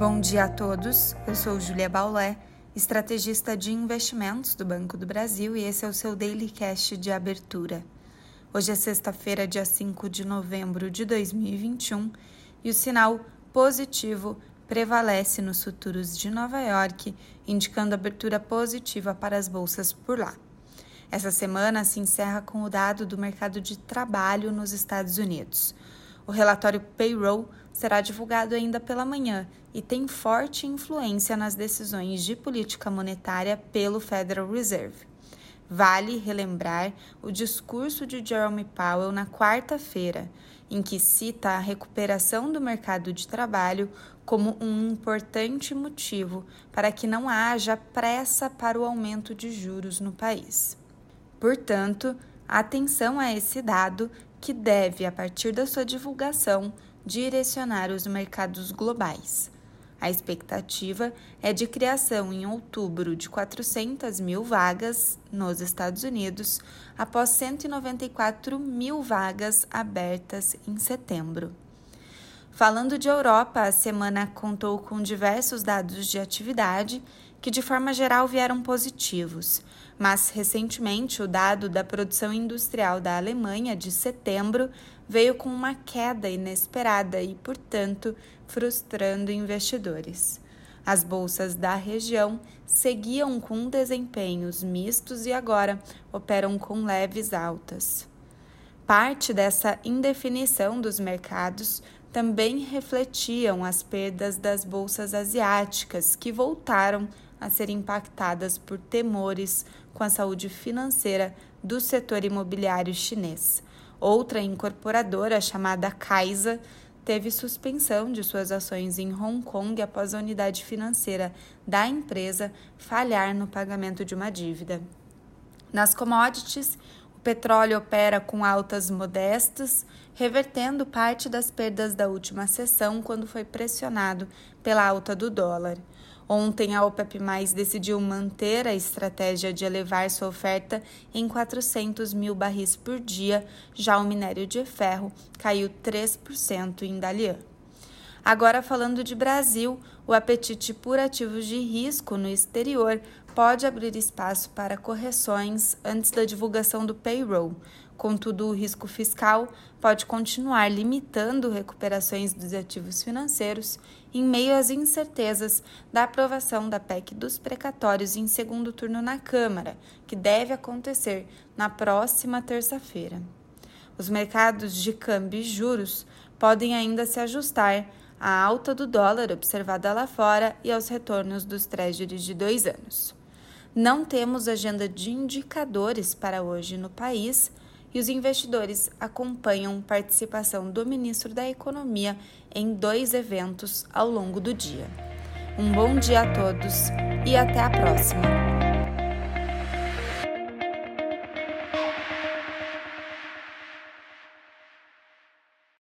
Bom dia a todos. Eu sou Julia Baulé, estrategista de investimentos do Banco do Brasil e esse é o seu Daily Cash de abertura. Hoje é sexta-feira, dia 5 de novembro de 2021 e o sinal positivo prevalece nos futuros de Nova York, indicando abertura positiva para as bolsas por lá. Essa semana se encerra com o dado do mercado de trabalho nos Estados Unidos. O relatório Payroll será divulgado ainda pela manhã e tem forte influência nas decisões de política monetária pelo Federal Reserve. Vale relembrar o discurso de Jerome Powell na quarta-feira, em que cita a recuperação do mercado de trabalho como um importante motivo para que não haja pressa para o aumento de juros no país. Portanto, atenção a esse dado que deve, a partir da sua divulgação, direcionar os mercados globais. A expectativa é de criação em outubro de 400 mil vagas nos Estados Unidos, após 194 mil vagas abertas em setembro. Falando de Europa, a semana contou com diversos dados de atividade que, de forma geral, vieram positivos, mas recentemente o dado da produção industrial da Alemanha de setembro veio com uma queda inesperada e, portanto, frustrando investidores. As bolsas da região seguiam com desempenhos mistos e agora operam com leves altas. Parte dessa indefinição dos mercados também refletiam as perdas das bolsas asiáticas, que voltaram a ser impactadas por temores com a saúde financeira do setor imobiliário chinês. Outra incorporadora, chamada Kaisa, teve suspensão de suas ações em Hong Kong após a unidade financeira da empresa falhar no pagamento de uma dívida. Nas commodities, o petróleo opera com altas modestas, revertendo parte das perdas da última sessão quando foi pressionado pela alta do dólar. Ontem, a OPEP decidiu manter a estratégia de elevar sua oferta em 400 mil barris por dia, já o minério de ferro caiu 3% em Dalian. Agora, falando de Brasil, o apetite por ativos de risco no exterior pode abrir espaço para correções antes da divulgação do payroll. Contudo, o risco fiscal pode continuar limitando recuperações dos ativos financeiros em meio às incertezas da aprovação da PEC dos precatórios em segundo turno na Câmara, que deve acontecer na próxima terça-feira. Os mercados de câmbio e juros podem ainda se ajustar à alta do dólar observada lá fora e aos retornos dos treasuries de dois anos. Não temos agenda de indicadores para hoje no país e os investidores acompanham participação do ministro da Economia em dois eventos ao longo do dia. Um bom dia a todos e até a próxima!